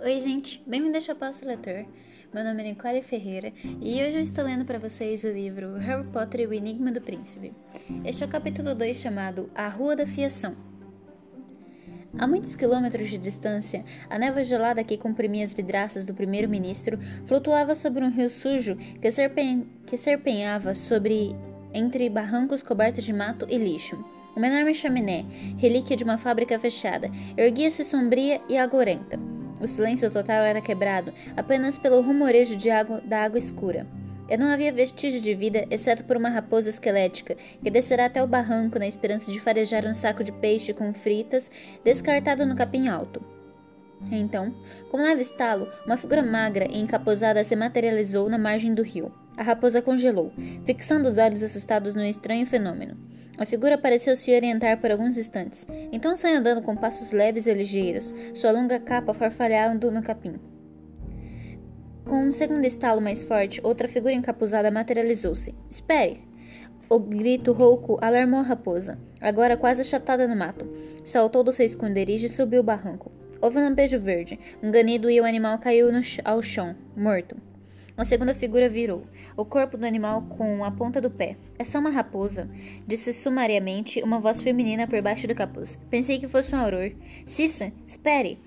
Oi, gente, bem-vindo ao Chapaço Leitor. Meu nome é Nicole Ferreira e hoje eu estou lendo para vocês o livro Harry Potter e o Enigma do Príncipe. Este é o capítulo 2 chamado A Rua da Fiação. A muitos quilômetros de distância, a névoa gelada que comprimia as vidraças do primeiro-ministro flutuava sobre um rio sujo que, serpen que serpenhava sobre entre barrancos cobertos de mato e lixo. Uma enorme chaminé, relíquia de uma fábrica fechada, erguia-se sombria e agorenta. O silêncio total era quebrado apenas pelo rumorejo de água, da água escura. E não havia vestígio de vida, exceto por uma raposa esquelética, que descerá até o barranco na esperança de farejar um saco de peixe com fritas descartado no capim alto. Então, com um leve estalo, uma figura magra e encapuzada se materializou na margem do rio. A raposa congelou, fixando os olhos assustados no estranho fenômeno. A figura pareceu se orientar por alguns instantes, então saiu andando com passos leves e ligeiros, sua longa capa farfalhando no capim. Com um segundo estalo mais forte, outra figura encapuzada materializou-se. Espere! O grito rouco alarmou a raposa, agora quase achatada no mato. Saltou do seu esconderijo e subiu o barranco. Houve um lampejo verde, um ganido e o animal caiu no, ao chão, morto. A segunda figura virou, o corpo do animal com a ponta do pé. É só uma raposa, disse sumariamente uma voz feminina por baixo do capuz. Pensei que fosse um auror. Cissa, espere!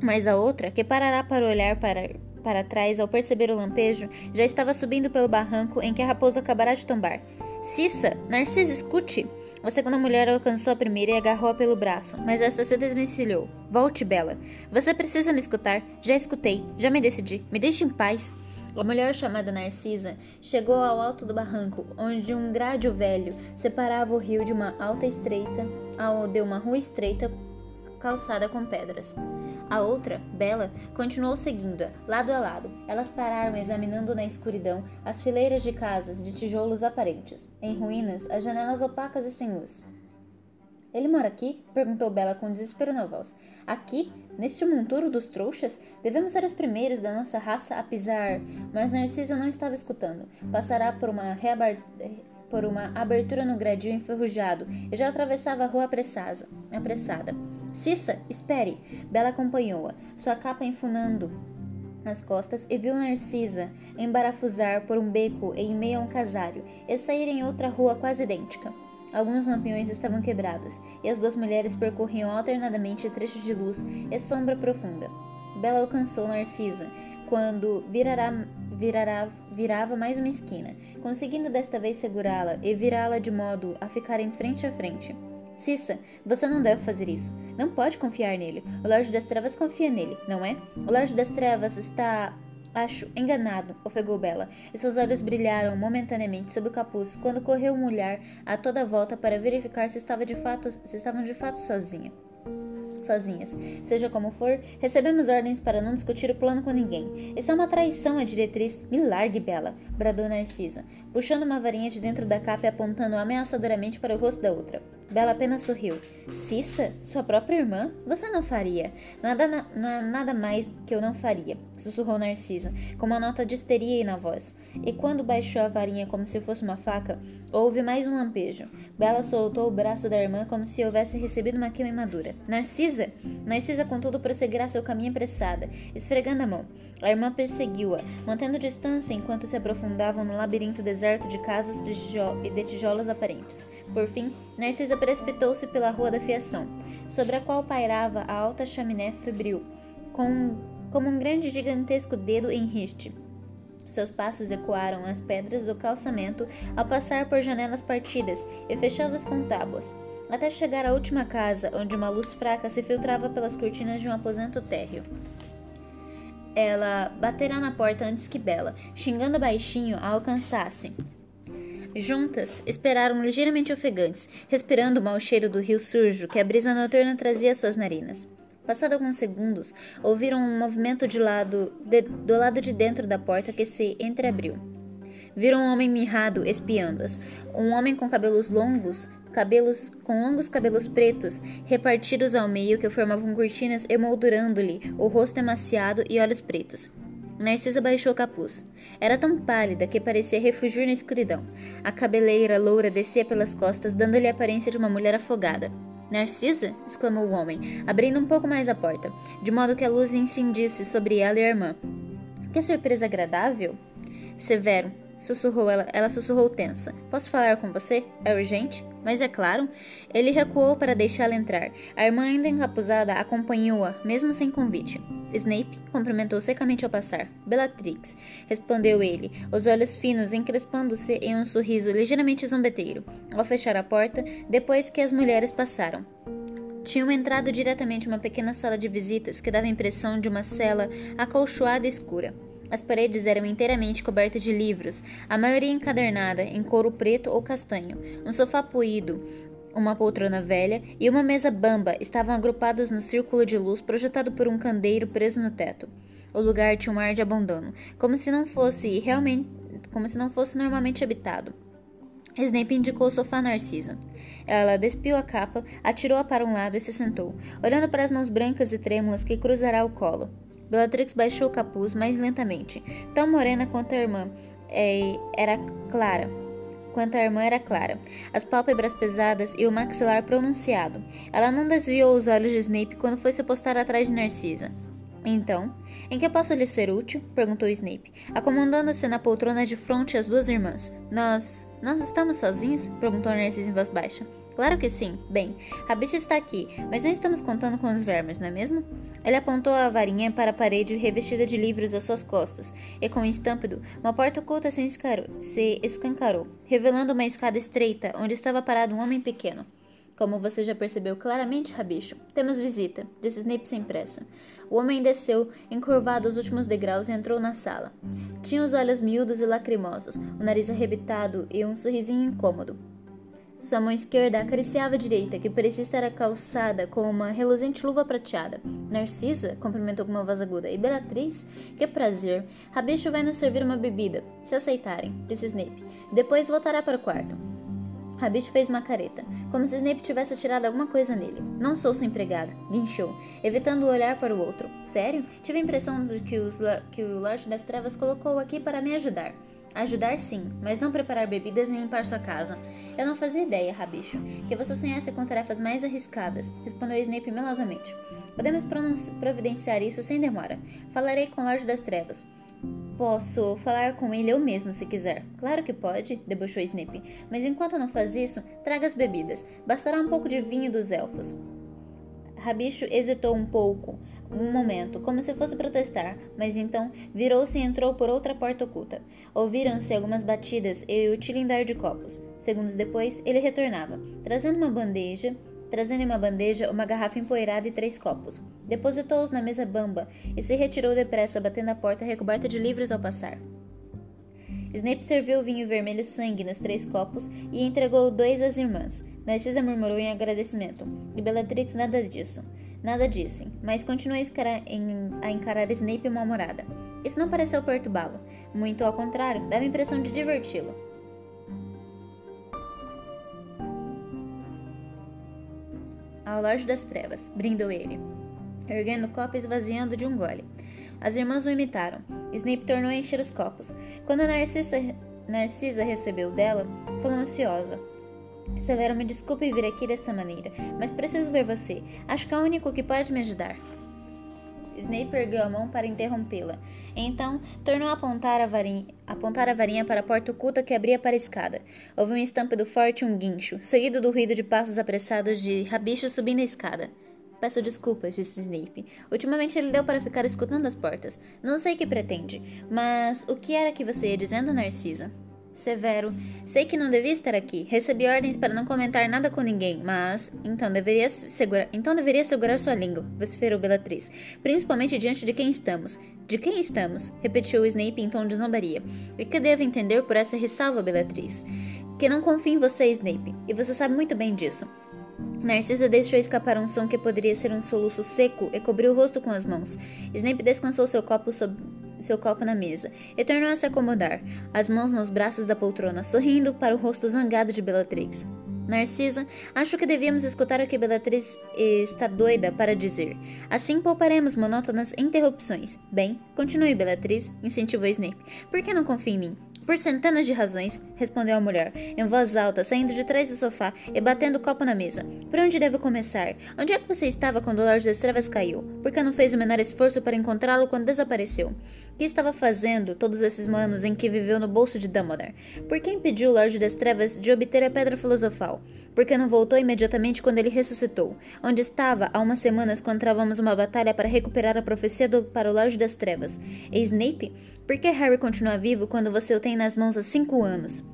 Mas a outra, que parará para olhar para, para trás ao perceber o lampejo, já estava subindo pelo barranco em que a raposa acabará de tombar. Cissa, Narcisa, escute! A segunda mulher alcançou a primeira e agarrou-a pelo braço, mas essa se desvencilhou. Volte, Bela. Você precisa me escutar. Já escutei, já me decidi. Me deixe em paz. A mulher chamada Narcisa chegou ao alto do barranco, onde um grádio velho separava o rio de uma alta estreita, ao de uma rua estreita calçada com pedras. A outra, Bela, continuou seguindo-a, lado a lado. Elas pararam examinando na escuridão as fileiras de casas de tijolos aparentes, em ruínas, as janelas opacas e sem luz. Ele mora aqui? perguntou Bela com desespero na voz. Aqui? Neste monturo dos trouxas? Devemos ser os primeiros da nossa raça a pisar. Mas Narcisa não estava escutando. Passará por uma, por uma abertura no gradil enferrujado e já atravessava a rua apressada. apressada. Cissa, espere! Bela acompanhou-a, sua capa enfunando as costas e viu Narcisa embarafusar por um beco em meio a um casário e sair em outra rua quase idêntica. Alguns lampiões estavam quebrados, e as duas mulheres percorriam alternadamente trechos de luz e sombra profunda. Bela alcançou Narcisa quando virará, virará, virava mais uma esquina, conseguindo desta vez segurá-la e virá-la de modo a ficarem frente a frente. Cissa, você não deve fazer isso. Não pode confiar nele. O Lorde das Trevas confia nele, não é? O Lorde das Trevas está Acho enganado, ofegou Bela, e seus olhos brilharam momentaneamente sob o capuz quando correu olhar a toda volta para verificar se, estava de fato, se estavam de fato sozinha sozinhas. Seja como for, recebemos ordens para não discutir o plano com ninguém. Isso é uma traição à diretriz. Me largue, Bela, bradou Narcisa, puxando uma varinha de dentro da capa e apontando ameaçadoramente para o rosto da outra. Bela apenas sorriu. Cissa? Sua própria irmã? Você não faria. Nada, na, nada mais que eu não faria, sussurrou Narcisa, com uma nota de histeria na voz. E quando baixou a varinha como se fosse uma faca, houve mais um lampejo. Bela soltou o braço da irmã como se houvesse recebido uma queimadura. Narcisa! Narcisa, contudo, prosseguirá seu caminho apressada, esfregando a mão. A irmã perseguiu-a, mantendo distância enquanto se aprofundavam no labirinto deserto de casas de, de tijolos aparentes. Por fim, Narcisa precipitou-se pela rua da fiação, sobre a qual pairava a alta chaminé febril, com, como um grande gigantesco dedo em riste. Seus passos ecoaram nas pedras do calçamento ao passar por janelas partidas e fechadas com tábuas, até chegar à última casa, onde uma luz fraca se filtrava pelas cortinas de um aposento térreo. Ela baterá na porta antes que Bela, xingando baixinho, a alcançasse. Juntas, esperaram ligeiramente ofegantes, respirando o mau cheiro do rio sujo que a brisa noturna trazia às suas narinas. Passado alguns segundos, ouviram um movimento de lado, de, do lado de dentro da porta que se entreabriu. Viram um homem mirrado espiando-as. Um homem com cabelos longos, cabelos com longos cabelos pretos repartidos ao meio que formavam cortinas emoldurando-lhe o rosto emaciado e olhos pretos. Narcisa baixou o capuz. Era tão pálida que parecia refugir na escuridão. A cabeleira loura descia pelas costas, dando-lhe a aparência de uma mulher afogada. Narcisa? exclamou o homem, abrindo um pouco mais a porta, de modo que a luz incendisse sobre ela e a irmã. Que surpresa agradável! Severo, sussurrou ela, ela sussurrou tensa. Posso falar com você? É urgente? Mas é claro. Ele recuou para deixá-la entrar. A irmã, ainda encapuzada, acompanhou-a, mesmo sem convite. Snape cumprimentou secamente ao passar. Bellatrix, respondeu ele, os olhos finos encrespando-se em um sorriso ligeiramente zombeteiro, ao fechar a porta, depois que as mulheres passaram. Tinham entrado diretamente uma pequena sala de visitas que dava a impressão de uma cela acolchoada e escura. As paredes eram inteiramente cobertas de livros, a maioria encadernada em couro preto ou castanho. Um sofá poído, uma poltrona velha e uma mesa bamba estavam agrupados no círculo de luz projetado por um candeeiro preso no teto. O lugar tinha um ar de abandono, como se não fosse realmente, como se não fosse normalmente habitado. Snape indicou o sofá Narcisa. Ela despiu a capa, atirou-a para um lado e se sentou, olhando para as mãos brancas e trêmulas que cruzará o colo. Bellatrix baixou o capuz mais lentamente, tão morena quanto a irmã é, era clara. Quanto a irmã era clara, as pálpebras pesadas e o maxilar pronunciado. Ela não desviou os olhos de Snape quando foi se postar atrás de Narcisa. Então, em que posso lhe ser útil? perguntou Snape, acomodando-se na poltrona de frente às duas irmãs. Nós. Nós estamos sozinhos? perguntou Narcisa em voz baixa. Claro que sim. Bem, a bicha está aqui, mas não estamos contando com os vermes, não é mesmo? Ele apontou a varinha para a parede revestida de livros às suas costas, e com um estampido, uma porta oculta se, se escancarou, revelando uma escada estreita onde estava parado um homem pequeno. Como você já percebeu claramente, Rabicho, temos visita, disse Snape sem pressa. O homem desceu, encurvado os últimos degraus e entrou na sala. Tinha os olhos miúdos e lacrimosos, o nariz arrebitado e um sorrisinho incômodo. Sua mão esquerda acariciava a direita, que parecia estar calçada com uma reluzente luva prateada. Narcisa, cumprimentou com uma voz aguda. E Beatriz? Que prazer. Rabicho vai nos servir uma bebida, se aceitarem, disse Snape. Depois voltará para o quarto. Rabicho fez uma careta, como se Snape tivesse atirado alguma coisa nele. Não sou seu empregado, guinchou, evitando olhar para o outro. Sério? Tive a impressão de que, que o Lorde das Trevas colocou aqui para me ajudar. Ajudar sim, mas não preparar bebidas nem limpar sua casa. Eu não fazia ideia, Rabicho, que você sonhasse com tarefas mais arriscadas, respondeu Snape melosamente. Podemos providenciar isso sem demora. Falarei com o Lorde das Trevas. Posso falar com ele eu mesmo, se quiser. Claro que pode, debochou Snape. Mas enquanto não faz isso, traga as bebidas. Bastará um pouco de vinho dos elfos. Rabicho hesitou um pouco, um momento, como se fosse protestar, mas então virou-se e entrou por outra porta oculta. Ouviram-se algumas batidas e o tilindar de copos. Segundos depois, ele retornava, trazendo uma bandeja, trazendo em uma bandeja uma garrafa empoeirada e três copos. Depositou-os na mesa bamba e se retirou depressa, batendo a porta recoberta de livros ao passar. Snape serviu o vinho vermelho sangue nos três copos e entregou dois às irmãs. Narcisa murmurou em agradecimento, e Bellatrix nada disso. Nada disse, mas continuou a encarar Snape mal-humorada. Isso não pareceu perturbá-lo. Muito ao contrário, dava a impressão de diverti-lo. Ao Lorde das Trevas, brindou ele, erguendo o copo e esvaziando de um gole. As irmãs o imitaram. Snape tornou a encher os copos. Quando Narcisa, Narcisa recebeu dela, falou ansiosa. Severo, me desculpe vir aqui desta maneira, mas preciso ver você. Acho que é o único que pode me ajudar. Snape ergueu a mão para interrompê-la. Então, tornou a apontar a, varinha, apontar a varinha para a porta oculta que abria para a escada. Houve um estampido forte e um guincho, seguido do ruído de passos apressados de rabicho subindo a escada. Peço desculpas, disse Snape. Ultimamente ele deu para ficar escutando as portas. Não sei o que pretende, mas o que era que você ia dizendo, Narcisa? Severo. Sei que não devia estar aqui. Recebi ordens para não comentar nada com ninguém, mas. Então deveria segurar, então deveria segurar sua língua, vociferou Bellatrix. Principalmente diante de quem estamos. De quem estamos? repetiu Snape em tom de zombaria. E que devo entender por essa ressalva, Bellatrix? Que não confio em você, Snape, e você sabe muito bem disso. Narcisa deixou escapar um som que poderia ser um soluço seco e cobriu o rosto com as mãos. Snape descansou seu copo sob seu copo na mesa e tornou a se acomodar, as mãos nos braços da poltrona, sorrindo para o rosto zangado de Bellatrix. Narcisa, acho que devíamos escutar o que Bellatrix está doida para dizer. Assim pouparemos monótonas interrupções. Bem, continue, Bellatrix, incentivou Snape. Por que não confia em mim? Por centenas de razões, respondeu a mulher, em voz alta, saindo de trás do sofá e batendo o copo na mesa. Por onde devo começar? Onde é que você estava quando o Lorde das Trevas caiu? Por que não fez o menor esforço para encontrá-lo quando desapareceu? O que estava fazendo todos esses anos em que viveu no bolso de Dumbledore? Por que impediu o Lorde das Trevas de obter a Pedra Filosofal? Por que não voltou imediatamente quando ele ressuscitou? Onde estava há umas semanas quando travamos uma batalha para recuperar a profecia do, para o Lorde das Trevas? E Snape? Por que Harry continua vivo quando você o tem nas mãos há cinco anos?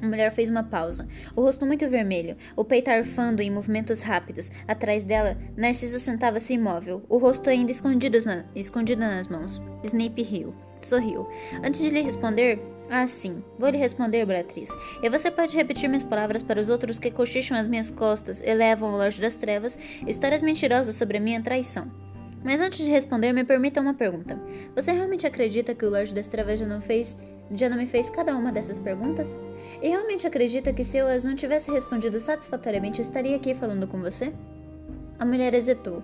A mulher fez uma pausa, o rosto muito vermelho, o peito arfando em movimentos rápidos. Atrás dela, Narcisa sentava-se imóvel, o rosto ainda escondido, na, escondido nas mãos. Snape riu, sorriu. Antes de lhe responder, ah, sim, vou lhe responder, Beatriz. E você pode repetir minhas palavras para os outros que cochicham as minhas costas e levam ao Lorde das Trevas histórias mentirosas sobre a minha traição. Mas antes de responder, me permita uma pergunta. Você realmente acredita que o Lorde das Trevas já não fez, já não me fez cada uma dessas perguntas? E realmente acredita que se eu as não tivesse respondido satisfatoriamente, estaria aqui falando com você? A mulher hesitou.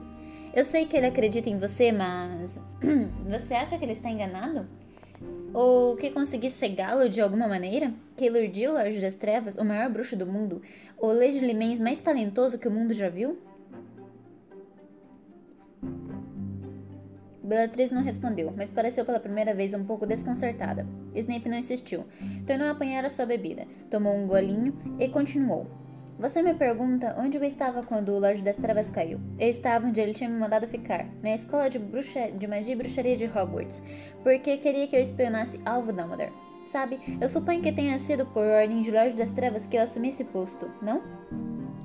Eu sei que ele acredita em você, mas você acha que ele está enganado? Ou que consegui cegá-lo de alguma maneira? O Lorde das Trevas, o maior bruxo do mundo, o legilimens mais talentoso que o mundo já viu? Beatriz não respondeu, mas pareceu pela primeira vez um pouco desconcertada. Snape não insistiu. Tornou a apanhar a sua bebida, tomou um golinho e continuou. Você me pergunta onde eu estava quando o Lorde das Trevas caiu. Eu estava onde ele tinha me mandado ficar, na escola de, bruxa... de magia e bruxaria de Hogwarts, porque queria que eu espionasse Alvo Dumbledore. Sabe, eu suponho que tenha sido por ordem de Lorde das Trevas que eu assumi esse posto, não?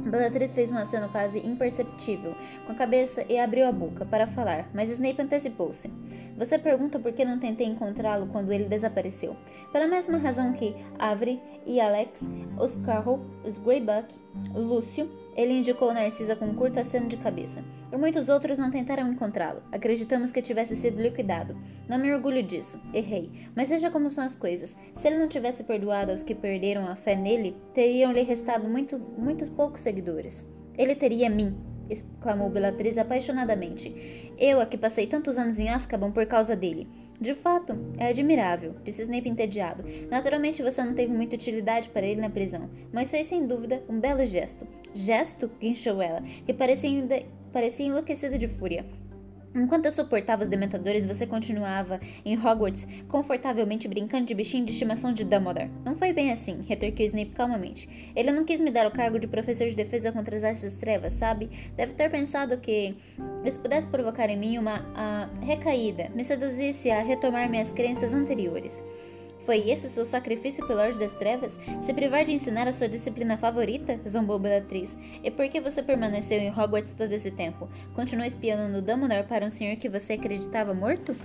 Bellatrix fez um aceno quase imperceptível com a cabeça e abriu a boca para falar, mas Snape antecipou-se. Você pergunta por que não tentei encontrá-lo quando ele desapareceu. Pela mesma razão que Avery e Alex, os Carroll, os Greybuck, Lúcio ele indicou Narcisa com um curto aceno de cabeça. Por muitos outros não tentaram encontrá-lo. Acreditamos que tivesse sido liquidado. Não me orgulho disso. Errei. Mas veja como são as coisas. Se ele não tivesse perdoado aos que perderam a fé nele, teriam-lhe restado muito, muitos poucos seguidores. Ele teria mim, exclamou Bellatrix apaixonadamente. Eu, a que passei tantos anos em Azkaban por causa dele. De fato, é admirável, disse Snape entediado. Naturalmente você não teve muita utilidade para ele na prisão, mas fez sem dúvida um belo gesto. Gesto? guinchou ela, que parecia, ainda, parecia enlouquecida de fúria. Enquanto eu suportava os dementadores, você continuava em Hogwarts, confortavelmente brincando de bichinho de estimação de Dumbledore. Não foi bem assim, retorquiu Snape calmamente. Ele não quis me dar o cargo de professor de defesa contra as artes trevas, sabe? Deve ter pensado que isso pudesse provocar em mim uma recaída, me seduzisse a retomar minhas crenças anteriores. Foi esse o seu sacrifício pelo Lorde das Trevas? Se privar de ensinar a sua disciplina favorita? zombou Bellatrix. E por que você permaneceu em Hogwarts todo esse tempo? Continuou espiando Dumbledore para um senhor que você acreditava morto?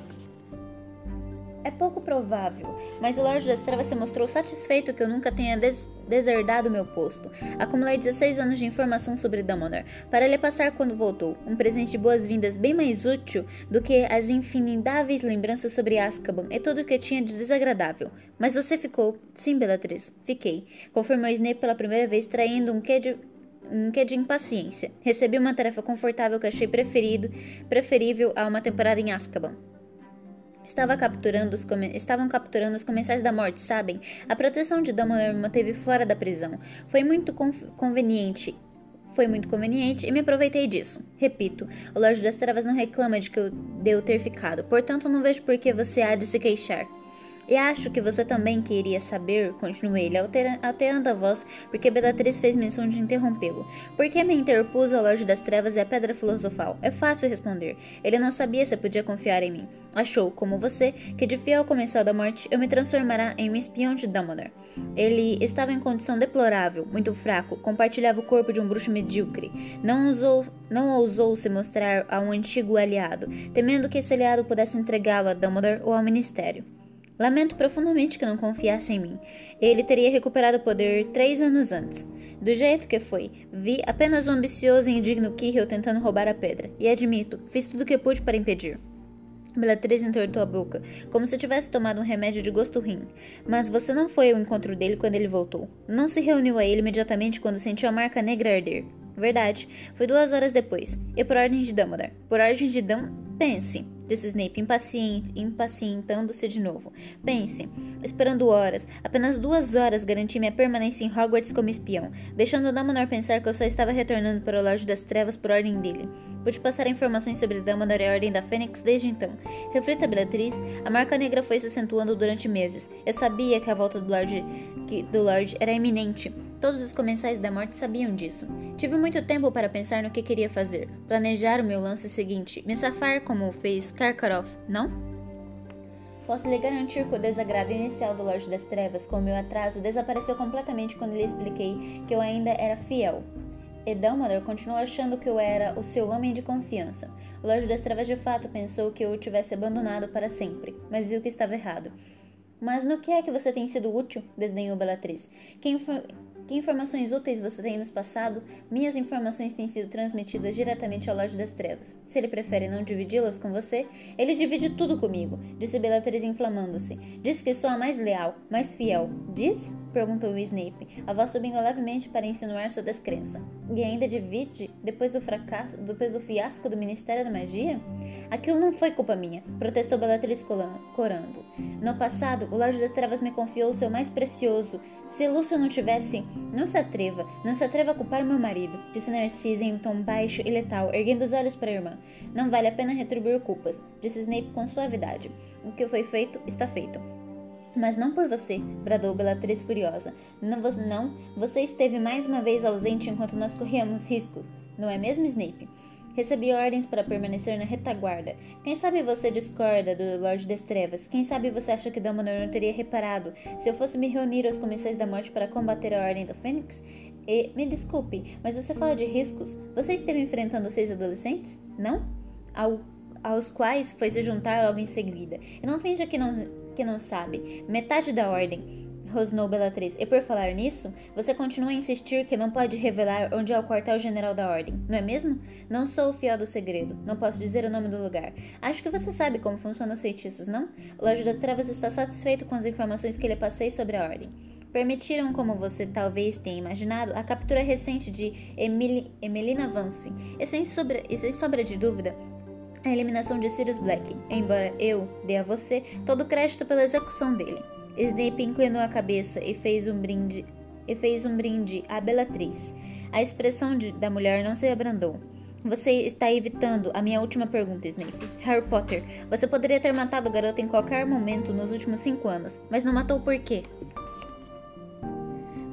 É pouco provável, mas o Lorde das Trevas se mostrou satisfeito que eu nunca tenha des deserdado meu posto. Acumulei 16 anos de informação sobre Dumbledore, para lhe passar quando voltou, um presente de boas-vindas bem mais útil do que as infinidáveis lembranças sobre Azkaban e tudo o que tinha de desagradável. Mas você ficou. Sim, Bellatrix, fiquei. Confirmou Snape pela primeira vez, traindo um quê de um de impaciência. Recebi uma tarefa confortável que achei preferido, preferível a uma temporada em Azkaban. Estava capturando os estavam capturando os comensais da morte, sabem? A proteção de Dumbledore me manteve fora da prisão. Foi muito conveniente. Foi muito conveniente e me aproveitei disso. Repito, o Lorde das Trevas não reclama de que eu, de eu ter ficado, portanto não vejo por que você há de se queixar. E acho que você também queria saber, continuou ele, alterando a voz, porque Bellatrix fez menção de interrompê-lo. Por que me interpus ao Loja das Trevas e a Pedra Filosofal? É fácil responder. Ele não sabia se podia confiar em mim. Achou, como você, que de fiel comensal da morte eu me transformará em um espião de Dumbledore. Ele estava em condição deplorável, muito fraco, compartilhava o corpo de um bruxo medíocre. Não ousou, não ousou se mostrar a um antigo aliado, temendo que esse aliado pudesse entregá-lo a Dumbledore ou ao Ministério. Lamento profundamente que não confiasse em mim. Ele teria recuperado o poder três anos antes. Do jeito que foi, vi apenas um ambicioso e indigno Kirill tentando roubar a pedra. E admito, fiz tudo o que pude para impedir. Bellatrix entortou a boca, como se tivesse tomado um remédio de gosto ruim. Mas você não foi ao encontro dele quando ele voltou. Não se reuniu a ele imediatamente quando sentiu a marca negra arder. Verdade, foi duas horas depois. E por ordem de Dumbledore. Por ordem de Dum... Pense. Disse Snape, impacientando-se de novo. Pense, esperando horas, apenas duas horas garanti minha permanência em Hogwarts como espião, deixando Dumbledore pensar que eu só estava retornando para o Lorde das Trevas por ordem dele. Pude passar informações sobre Dumbledore e a Ordem da Fênix desde então. Reflita, Bellatrix, a marca negra foi se acentuando durante meses. Eu sabia que a volta do Lorde, que, do Lorde era iminente. Todos os comensais da morte sabiam disso. Tive muito tempo para pensar no que queria fazer, planejar o meu lance seguinte, me safar como fez Karkaroff, não? Posso lhe garantir que o desagrado inicial do Lorde das Trevas com o meu atraso desapareceu completamente quando lhe expliquei que eu ainda era fiel. E Dumbledore continuou achando que eu era o seu homem de confiança. O Lorde das Trevas de fato pensou que eu o tivesse abandonado para sempre, mas viu que estava errado. Mas no que é que você tem sido útil? desdenhou Bellatrix. Quem, que informações úteis você tem nos passado? Minhas informações têm sido transmitidas diretamente ao Lorde das Trevas. Se ele prefere não dividi-las com você, ele divide tudo comigo, disse Bellatrix inflamando-se. Diz que sou a mais leal, mais fiel. Diz? perguntou Snape, a voz subindo levemente para insinuar sua descrença. E ainda divide depois do fracasso, depois do fiasco do Ministério da Magia? Aquilo não foi culpa minha, protestou Bellatrix corando. No passado, o Lorde das Trevas me confiou o seu mais precioso, se Lúcio não tivesse, não se atreva, não se atreva a culpar meu marido, disse Narcisa em um tom baixo e letal, erguendo os olhos para a irmã. Não vale a pena retribuir culpas, disse Snape com suavidade. O que foi feito, está feito. Mas não por você, bradou Bellatrix furiosa. Não, não, você esteve mais uma vez ausente enquanto nós corríamos riscos, não é mesmo, Snape? Recebi ordens para permanecer na retaguarda. Quem sabe você discorda do Lorde das Trevas? Quem sabe você acha que Dumbledore não teria reparado se eu fosse me reunir aos Comensais da Morte para combater a Ordem do Fênix? E, me desculpe, mas você fala de riscos? Você esteve enfrentando seis adolescentes? Não? Ao, aos quais foi se juntar logo em seguida. E não finja que não, que não sabe. Metade da Ordem rosnou Bellatrix. E por falar nisso, você continua a insistir que não pode revelar onde é o quartel-general da Ordem, não é mesmo? Não sou o fiel do segredo, não posso dizer o nome do lugar. Acho que você sabe como funcionam os feitiços, não? O Lorde das Trevas está satisfeito com as informações que lhe passei sobre a Ordem. Permitiram, como você talvez tenha imaginado, a captura recente de Emily, Emelina Vance. E sem, sobra, e sem sobra de dúvida, a eliminação de Sirius Black, embora eu dê a você todo o crédito pela execução dele. Snape inclinou a cabeça e fez um brinde, e fez um brinde à Bellatrix. A expressão de, da mulher não se abrandou. Você está evitando a minha última pergunta, Snape. Harry Potter, você poderia ter matado o garoto em qualquer momento nos últimos cinco anos, mas não matou por quê?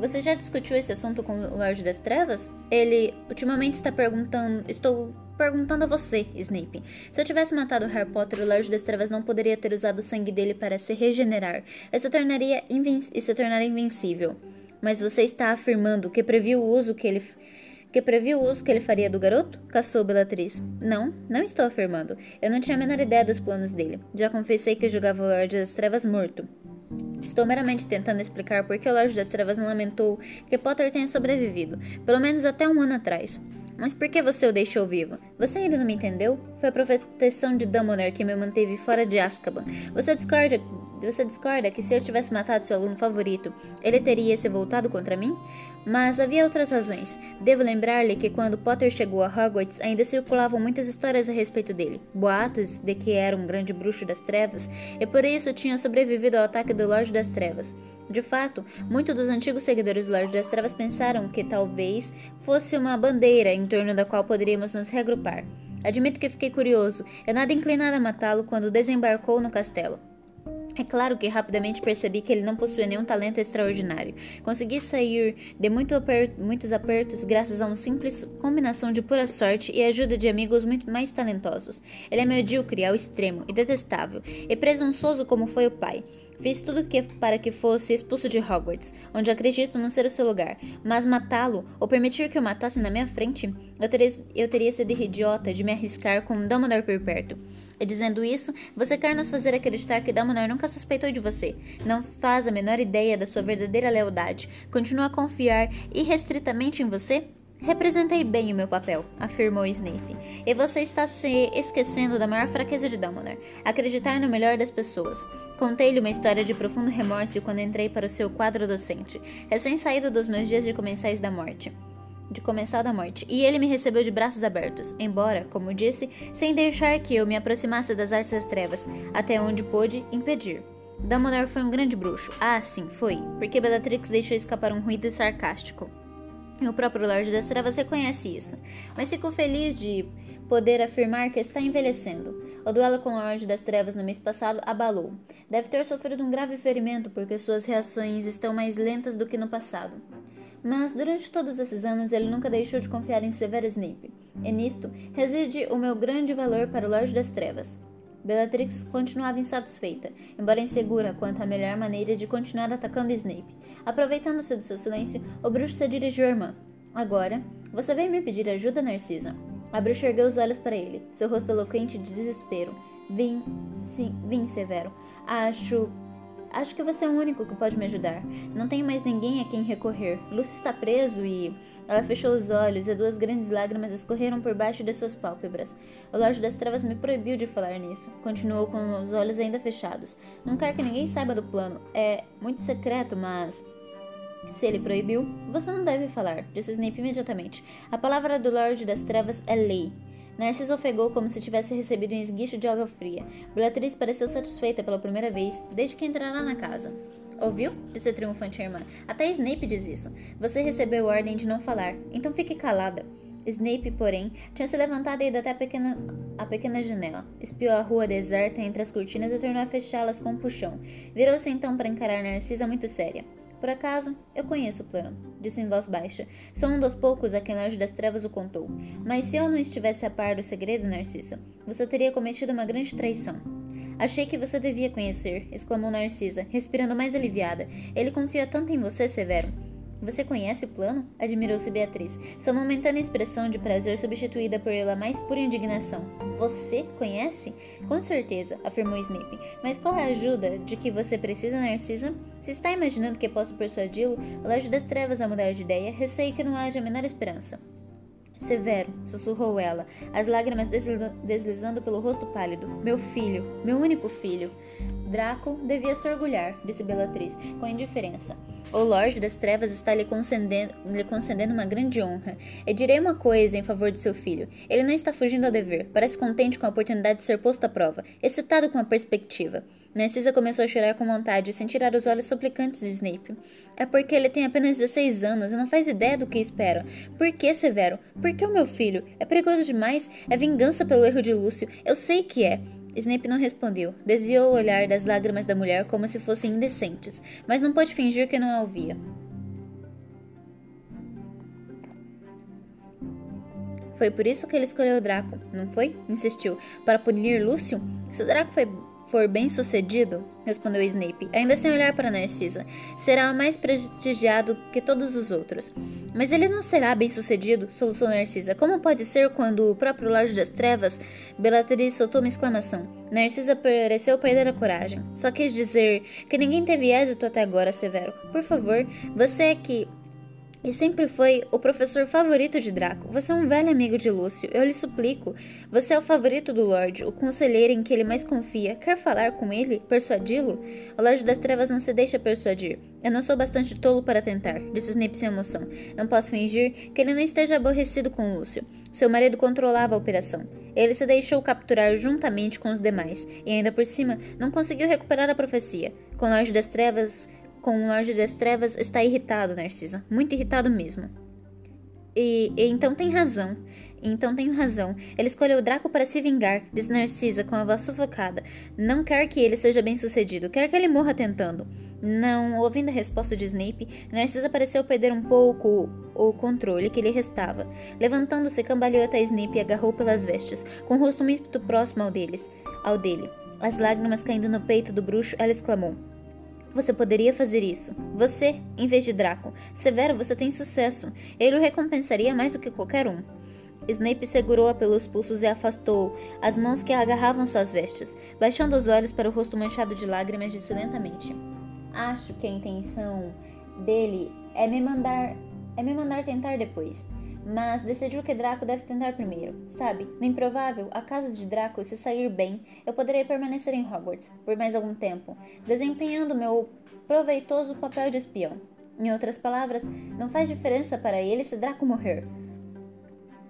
Você já discutiu esse assunto com o Lorde das Trevas? Ele ultimamente está perguntando. Estou perguntando a você, Snape. Se eu tivesse matado Harry Potter, o Lorde das Trevas não poderia ter usado o sangue dele para se regenerar. Isso tornaria, e se tornaria invencível. Mas você está afirmando que previu o uso que ele que previu o uso que ele faria do garoto? Caçou Bellatrix. Não, não estou afirmando. Eu não tinha a menor ideia dos planos dele. Já confessei que julgava o Lorde das Trevas morto. Estou meramente tentando explicar por que o Lorde das Trevas não lamentou que Potter tenha sobrevivido, pelo menos até um ano atrás. Mas por que você o deixou vivo? Você ainda não me entendeu? Foi a proteção de Dumbledore que me manteve fora de Azkaban. Você discorda, você discorda que se eu tivesse matado seu aluno favorito, ele teria se voltado contra mim? Mas havia outras razões. Devo lembrar-lhe que quando Potter chegou a Hogwarts, ainda circulavam muitas histórias a respeito dele, boatos de que era um grande bruxo das trevas, e por isso tinha sobrevivido ao ataque do Lorde das Trevas. De fato, muitos dos antigos seguidores do Lorde das Trevas pensaram que talvez fosse uma bandeira em torno da qual poderíamos nos reagrupar. Admito que fiquei curioso, e nada inclinado a matá-lo quando desembarcou no castelo. É claro que rapidamente percebi que ele não possuía nenhum talento extraordinário. Consegui sair de muito aper muitos apertos graças a uma simples combinação de pura sorte e ajuda de amigos muito mais talentosos. Ele é medíocre ao extremo e detestável, e presunçoso como foi o pai. Fiz tudo que, para que fosse expulso de Hogwarts, onde acredito não ser o seu lugar, mas matá-lo, ou permitir que o matasse na minha frente, eu teria, eu teria sido idiota de me arriscar com Dumbledore por perto. E dizendo isso, você quer nos fazer acreditar que Dumbledore nunca suspeitou de você. Não faz a menor ideia da sua verdadeira lealdade. Continua a confiar irrestritamente em você? Representei bem o meu papel, afirmou Snape. E você está se esquecendo da maior fraqueza de Dumbledore, acreditar no melhor das pessoas. Contei-lhe uma história de profundo remorso quando entrei para o seu quadro docente, recém-saído dos meus dias de comensais da morte. de comensal da morte, e ele me recebeu de braços abertos, embora, como disse, sem deixar que eu me aproximasse das artes das trevas, até onde pôde impedir. Dumbledore foi um grande bruxo. Ah, sim, foi, porque Bellatrix deixou escapar um ruído sarcástico. O próprio Lorde das Trevas reconhece isso, mas fico feliz de poder afirmar que está envelhecendo. O duelo com o Lorde das Trevas no mês passado abalou. Deve ter sofrido um grave ferimento porque suas reações estão mais lentas do que no passado. Mas durante todos esses anos ele nunca deixou de confiar em Severus Snape, e nisto reside o meu grande valor para o Lorde das Trevas. Bellatrix continuava insatisfeita, embora insegura quanto à melhor maneira de continuar atacando Snape. Aproveitando-se do seu silêncio, o bruxo se dirigiu à irmã. Agora, você veio me pedir ajuda, Narcisa? A bruxa ergueu os olhos para ele, seu rosto eloquente de desespero. Vim, sim, vim, Severo. Acho Acho que você é o único que pode me ajudar. Não tenho mais ninguém a quem recorrer. Lúcio está preso e. Ela fechou os olhos e duas grandes lágrimas escorreram por baixo de suas pálpebras. O Lorde das Trevas me proibiu de falar nisso. Continuou com os olhos ainda fechados. Não quer que ninguém saiba do plano. É muito secreto, mas. Se ele proibiu, você não deve falar, disse Snape imediatamente. A palavra do Lorde das Trevas é lei. Narciso ofegou como se tivesse recebido um esguicho de água fria. Beatriz pareceu satisfeita pela primeira vez desde que entrara na casa. Ouviu? disse triunfante irmã. Até Snape diz isso. Você recebeu ordem de não falar, então fique calada. Snape, porém, tinha se levantado e ido até a pequena, a pequena janela. Espiou a rua deserta entre as cortinas e tornou a fechá-las com um puxão. Virou-se então para encarar Narcisa muito séria. Por acaso, eu conheço o plano, disse em voz baixa. Sou um dos poucos a quem Lorde das Trevas o contou. Mas se eu não estivesse a par do segredo, Narcisa, você teria cometido uma grande traição. Achei que você devia conhecer, exclamou Narcisa, respirando mais aliviada. Ele confia tanto em você, Severo. Você conhece o plano? Admirou-se Beatriz, sua momentânea expressão de prazer substituída por ela mais pura indignação. Você conhece? Com certeza, afirmou Snape. Mas qual é a ajuda de que você precisa, Narcisa? Se está imaginando que posso persuadi-lo, o Lorde das Trevas a mudar de ideia, receio que não haja a menor esperança. Severo, sussurrou ela, as lágrimas deslizando pelo rosto pálido. Meu filho, meu único filho. Draco devia se orgulhar, disse Bellatrix, com indiferença. O Lorde das Trevas está lhe concedendo, lhe concedendo uma grande honra. E direi uma coisa em favor de seu filho. Ele não está fugindo ao dever. Parece contente com a oportunidade de ser posto à prova, excitado com a perspectiva. Narcisa começou a chorar com vontade, sem tirar os olhos suplicantes de Snape. É porque ele tem apenas 16 anos e não faz ideia do que espera. Por que, Severo? Por que o meu filho? É perigoso demais. É vingança pelo erro de Lúcio. Eu sei que é. Snape não respondeu. Desviou o olhar das lágrimas da mulher como se fossem indecentes, mas não pôde fingir que não a ouvia. Foi por isso que ele escolheu o Draco, não foi? Insistiu. Para punir Lúcio? Se o Draco foi for bem sucedido, respondeu Snape, ainda sem olhar para Narcisa, será mais prestigiado que todos os outros. Mas ele não será bem sucedido, soluçou Narcisa. Como pode ser quando o próprio Lorde das Trevas? Bellatrix soltou uma exclamação. Narcisa pareceu perder a coragem. Só quis dizer que ninguém teve êxito até agora, Severo. Por favor, você é que e sempre foi o professor favorito de Draco. Você é um velho amigo de Lúcio, eu lhe suplico. Você é o favorito do Lorde, o conselheiro em que ele mais confia. Quer falar com ele? Persuadi-lo? O Lorde das Trevas não se deixa persuadir. Eu não sou bastante tolo para tentar, disse Snape sem emoção. Não posso fingir que ele não esteja aborrecido com Lúcio. Seu marido controlava a operação. Ele se deixou capturar juntamente com os demais, e ainda por cima não conseguiu recuperar a profecia. Com o Lorde das Trevas com o Lorde das Trevas está irritado, Narcisa. Muito irritado mesmo. E, e, então tem razão. Então tenho razão. Ele escolheu o Draco para se vingar, disse Narcisa com a voz sufocada. Não quer que ele seja bem sucedido, quer que ele morra tentando. Não, ouvindo a resposta de Snape, Narcisa pareceu perder um pouco o, o controle que lhe restava. Levantando-se, cambaleou até Snape e agarrou pelas vestes, com o rosto muito próximo ao deles, ao dele. As lágrimas caindo no peito do bruxo, ela exclamou: você poderia fazer isso. Você, em vez de Draco. Severo, você tem sucesso. Ele o recompensaria mais do que qualquer um. Snape segurou-a pelos pulsos e afastou as mãos que agarravam suas vestes. Baixando os olhos para o rosto manchado de lágrimas, disse lentamente: Acho que a intenção dele é me mandar. é me mandar tentar depois mas decidiu que Draco deve tentar primeiro. Sabe, no improvável, acaso de Draco se sair bem, eu poderei permanecer em Hogwarts por mais algum tempo, desempenhando meu proveitoso papel de espião. Em outras palavras, não faz diferença para ele se Draco morrer.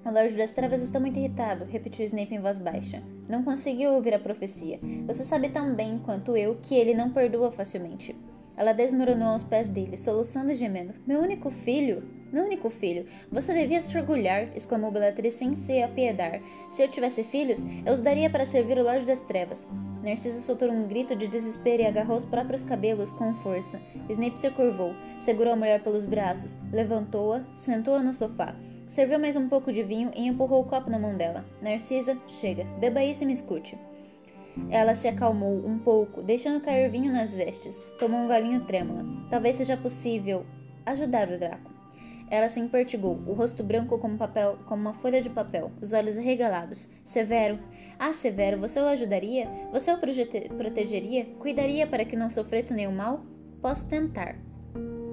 O Lorde das Trevas está muito irritado, repetiu Snape em voz baixa. Não conseguiu ouvir a profecia. Você sabe tão bem quanto eu que ele não perdoa facilmente. Ela desmoronou aos pés dele, soluçando e gemendo. Meu único filho? Meu único filho. Você devia se orgulhar, exclamou Bellatrix sem se apiedar. Se eu tivesse filhos, eu os daria para servir o Lorde das Trevas. Narcisa soltou um grito de desespero e agarrou os próprios cabelos com força. Snape se curvou, segurou a mulher pelos braços, levantou-a, sentou-a no sofá. Serviu mais um pouco de vinho e empurrou o copo na mão dela. Narcisa, chega, beba isso e me escute. Ela se acalmou um pouco, deixando cair vinho nas vestes. Tomou um galinho trêmula. Talvez seja possível ajudar o Draco. Ela se impertigou, o rosto branco como papel, como uma folha de papel, os olhos arregalados. Severo. Ah, Severo, você o ajudaria? Você o protegeria? Cuidaria para que não sofresse nenhum mal? Posso tentar.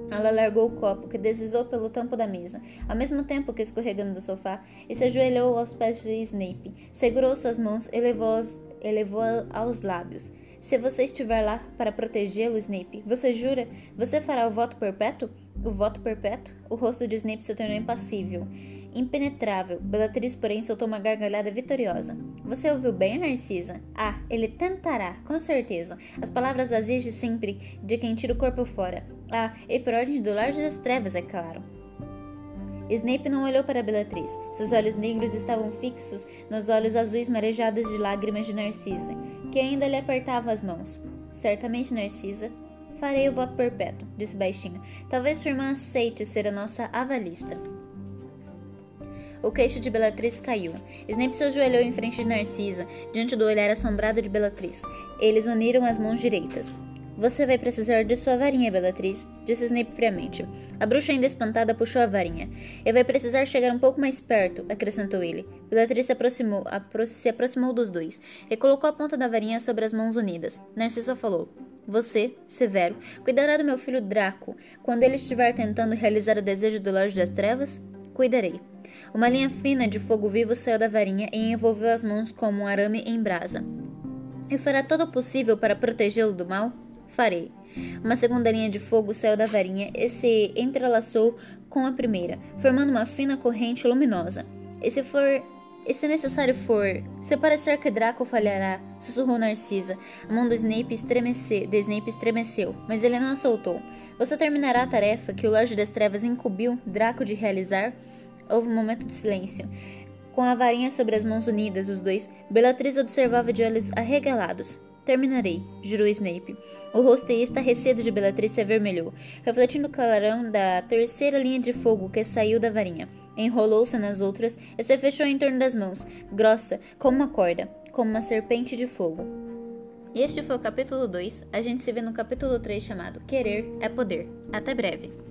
Ela largou o copo, que deslizou pelo tampo da mesa, ao mesmo tempo que escorregando do sofá, e se ajoelhou aos pés de Snape. Segurou suas mãos e levou-as elevou aos lábios. Se você estiver lá para protegê-lo, Snape, você jura? Você fará o voto perpétuo? O voto perpétuo? O rosto de Snape se tornou impassível. Impenetrável. Bellatrix, porém, soltou uma gargalhada vitoriosa. Você ouviu bem, Narcisa? Ah, ele tentará, com certeza. As palavras vazias de sempre, de quem tira o corpo fora. Ah, e por ordem do Lorde das Trevas, é claro. Snape não olhou para Bellatrix. Seus olhos negros estavam fixos nos olhos azuis marejados de lágrimas de Narcisa, que ainda lhe apertava as mãos. Certamente, Narcisa, farei o voto perpétuo, disse baixinho. Talvez sua irmã aceite ser a nossa avalista. O queixo de Bellatrix caiu. Snape se ajoelhou em frente de Narcisa, diante do olhar assombrado de Bellatrix. Eles uniram as mãos direitas. Você vai precisar de sua varinha, Bellatrix, disse Snape friamente. A bruxa ainda espantada puxou a varinha. E vai precisar chegar um pouco mais perto, acrescentou ele. Bellatrix se aproximou, apro se aproximou dos dois e colocou a ponta da varinha sobre as mãos unidas. Narcissa falou. Você, Severo, cuidará do meu filho Draco quando ele estiver tentando realizar o desejo do Lorde das Trevas? Cuidarei. Uma linha fina de fogo vivo saiu da varinha e envolveu as mãos como um arame em brasa. E fará todo o possível para protegê-lo do mal? Farei. Uma segunda linha de fogo saiu da varinha e se entrelaçou com a primeira, formando uma fina corrente luminosa. E se for e se necessário for, se parecer que Draco falhará, sussurrou Narcisa. A mão do Snape, estremeceu, de Snape estremeceu, mas ele não a soltou. Você terminará a tarefa que o Lorde das Trevas incumbiu Draco de realizar? Houve um momento de silêncio. Com a varinha sobre as mãos unidas, os dois, Bellatrix observava de olhos arregalados. Terminarei, jurou Snape. O rosto estarrecido de Bellatrix se avermelhou, refletindo o clarão da terceira linha de fogo que saiu da varinha. Enrolou-se nas outras e se fechou em torno das mãos, grossa, como uma corda, como uma serpente de fogo. Este foi o capítulo 2. A gente se vê no capítulo 3 chamado Querer é Poder. Até breve!